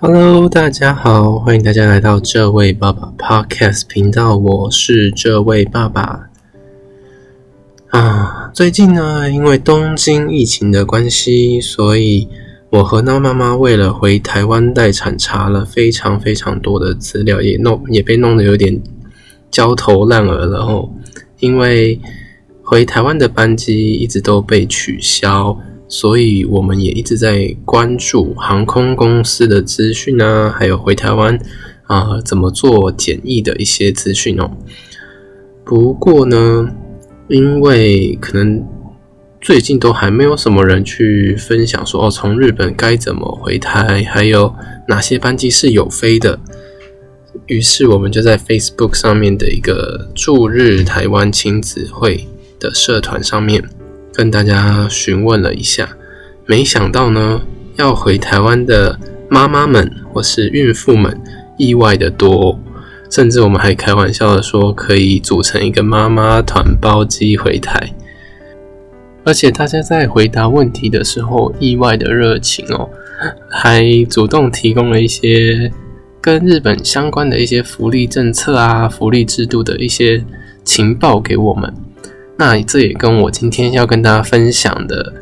Hello，大家好，欢迎大家来到这位爸爸 Podcast 频道，我是这位爸爸。啊，最近呢，因为东京疫情的关系，所以我和那妈妈为了回台湾待产，查了非常非常多的资料，也弄也被弄得有点焦头烂额了哦。因为回台湾的班机一直都被取消。所以我们也一直在关注航空公司的资讯啊，还有回台湾啊怎么做检疫的一些资讯哦。不过呢，因为可能最近都还没有什么人去分享说哦，从日本该怎么回台，还有哪些班机是有飞的。于是我们就在 Facebook 上面的一个驻日台湾亲子会的社团上面。跟大家询问了一下，没想到呢，要回台湾的妈妈们或是孕妇们意外的多，甚至我们还开玩笑的说，可以组成一个妈妈团包机回台。而且大家在回答问题的时候，意外的热情哦，还主动提供了一些跟日本相关的一些福利政策啊、福利制度的一些情报给我们。那这也跟我今天要跟大家分享的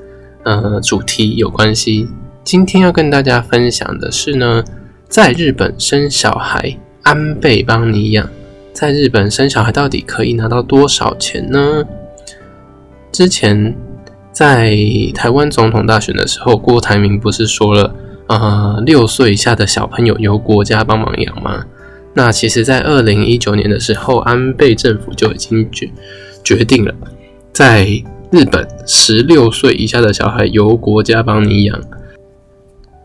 呃主题有关系。今天要跟大家分享的是呢，在日本生小孩安倍帮你养，在日本生小孩到底可以拿到多少钱呢？之前在台湾总统大选的时候，郭台铭不是说了，呃，六岁以下的小朋友由国家帮忙养吗？那其实，在二零一九年的时候，安倍政府就已经决。决定了，在日本，十六岁以下的小孩由国家帮你养。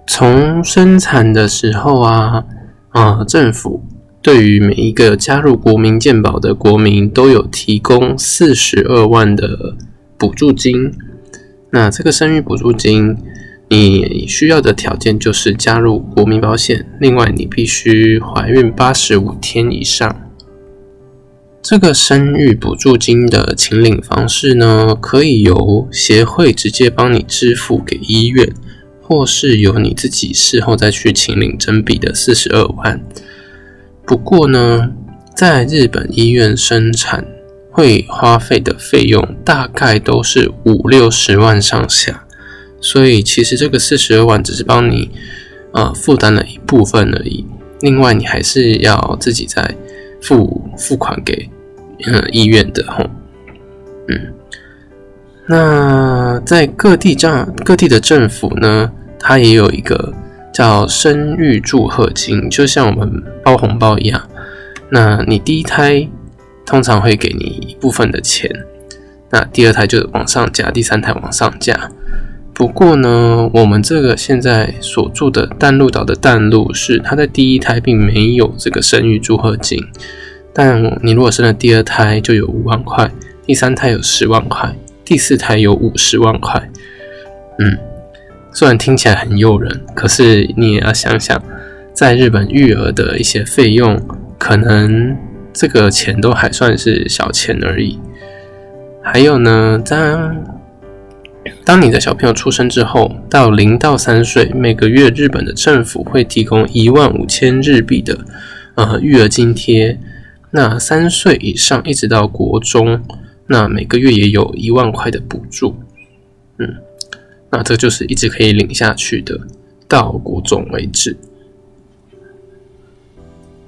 从生产的时候啊，啊，政府对于每一个加入国民健保的国民都有提供四十二万的补助金。那这个生育补助金，你需要的条件就是加入国民保险，另外你必须怀孕八十五天以上。这个生育补助金的请领方式呢，可以由协会直接帮你支付给医院，或是由你自己事后再去请领整笔的四十二万。不过呢，在日本医院生产会花费的费用大概都是五六十万上下，所以其实这个四十二万只是帮你呃负担了一部分而已，另外你还是要自己再。付付款给嗯医院的吼，嗯，那在各地政各地的政府呢，它也有一个叫生育祝贺金，就像我们包红包一样。那你第一胎通常会给你一部分的钱，那第二胎就往上加，第三胎往上加。不过呢，我们这个现在所住的淡路岛的淡路是，它在第一胎并没有这个生育祝贺金，但你如果生了第二胎就有五万块，第三胎有十万块，第四胎有五十万块。嗯，虽然听起来很诱人，可是你也要想想，在日本育儿的一些费用，可能这个钱都还算是小钱而已。还有呢，当当你的小朋友出生之后，到零到三岁，每个月日本的政府会提供一万五千日币的呃育儿津贴。那三岁以上一直到国中，那每个月也有一万块的补助。嗯，那这就是一直可以领下去的，到国中为止。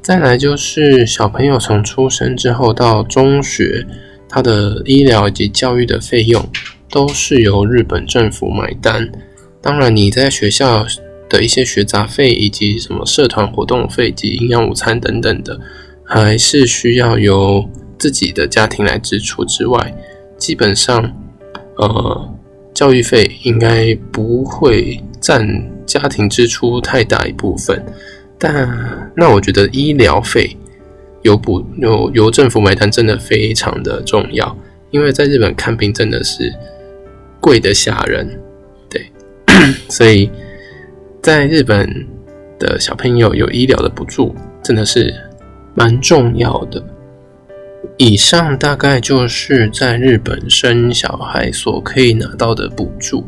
再来就是小朋友从出生之后到中学，他的医疗以及教育的费用。都是由日本政府买单，当然你在学校的一些学杂费以及什么社团活动费及营养午餐等等的，还是需要由自己的家庭来支出之外，基本上，呃，教育费应该不会占家庭支出太大一部分。但那我觉得医疗费由补由由政府买单真的非常的重要，因为在日本看病真的是。贵的吓人，对，所以在日本的小朋友有医疗的补助，真的是蛮重要的。以上大概就是在日本生小孩所可以拿到的补助。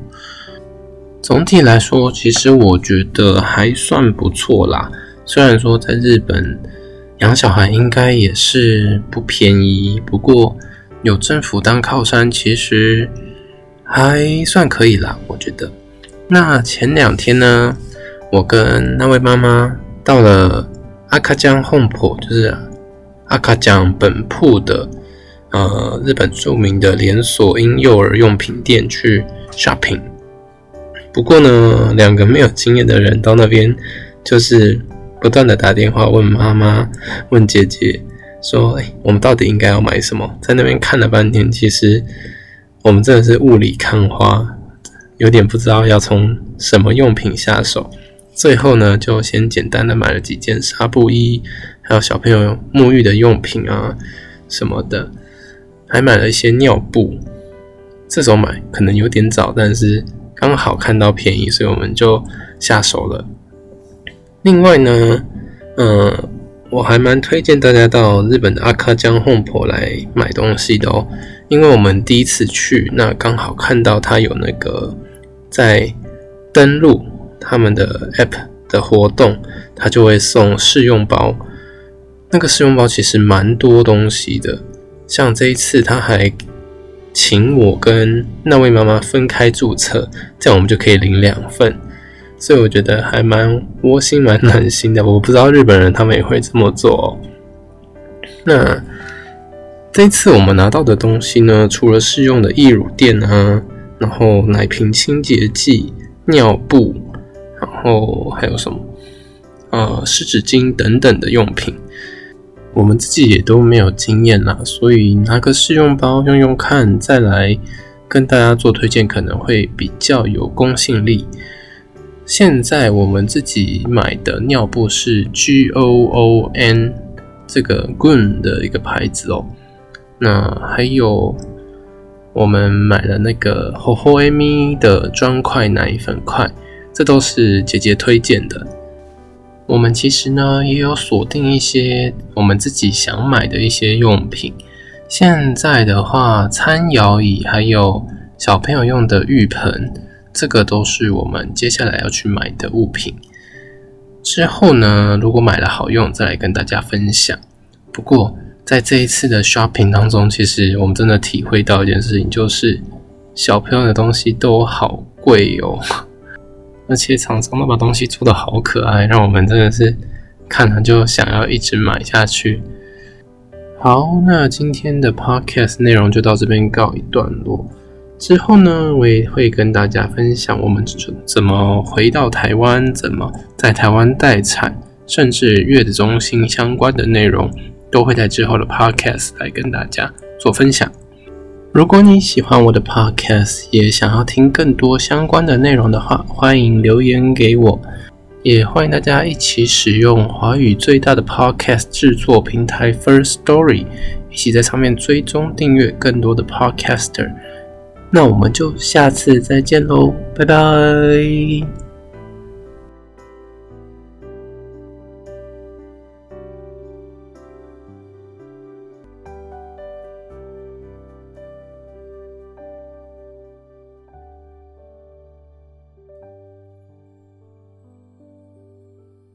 总体来说，其实我觉得还算不错啦。虽然说在日本养小孩应该也是不便宜，不过有政府当靠山，其实还算可以啦。我觉得。那前两天呢，我跟那位妈妈到了阿卡江 Home 就是阿卡江本铺的呃日本著名的连锁婴幼儿用品店去 shopping。不过呢，两个没有经验的人到那边，就是不断的打电话问妈妈、问姐姐，说：“哎，我们到底应该要买什么？”在那边看了半天，其实我们真的是雾里看花，有点不知道要从什么用品下手。最后呢，就先简单的买了几件纱布衣，还有小朋友沐浴的用品啊什么的，还买了一些尿布。这时候买可能有点早，但是。刚好看到便宜，所以我们就下手了。另外呢，嗯，我还蛮推荐大家到日本的阿卡江 Home 来买东西的哦，因为我们第一次去，那刚好看到他有那个在登录他们的 App 的活动，他就会送试用包。那个试用包其实蛮多东西的，像这一次他还。请我跟那位妈妈分开注册，这样我们就可以领两份，所以我觉得还蛮窝心、蛮暖心的。我不知道日本人他们也会这么做。那这一次我们拿到的东西呢，除了试用的易乳垫啊，然后奶瓶清洁剂、尿布，后还有什么？呃，湿纸巾等等的用品。我们自己也都没有经验啦，所以拿个试用包用用看，再来跟大家做推荐，可能会比较有公信力。现在我们自己买的尿布是 G O O N 这个 Goon 的一个牌子哦。那还有我们买的那个 HOHO AMI 的砖块奶粉块，这都是姐姐推荐的。我们其实呢也有锁定一些我们自己想买的一些用品。现在的话，餐摇椅还有小朋友用的浴盆，这个都是我们接下来要去买的物品。之后呢，如果买了好用，再来跟大家分享。不过在这一次的 shopping 当中，其实我们真的体会到一件事情，就是小朋友的东西都好贵哦。而且厂商都把东西做的好可爱，让我们真的是看了就想要一直买下去。好，那今天的 podcast 内容就到这边告一段落。之后呢，我也会跟大家分享我们怎么回到台湾，怎么在台湾待产，甚至月子中心相关的内容，都会在之后的 podcast 来跟大家做分享。如果你喜欢我的 podcast，也想要听更多相关的内容的话，欢迎留言给我。也欢迎大家一起使用华语最大的 podcast 制作平台 First Story，一起在上面追踪订阅更多的 podcaster。那我们就下次再见喽，拜拜。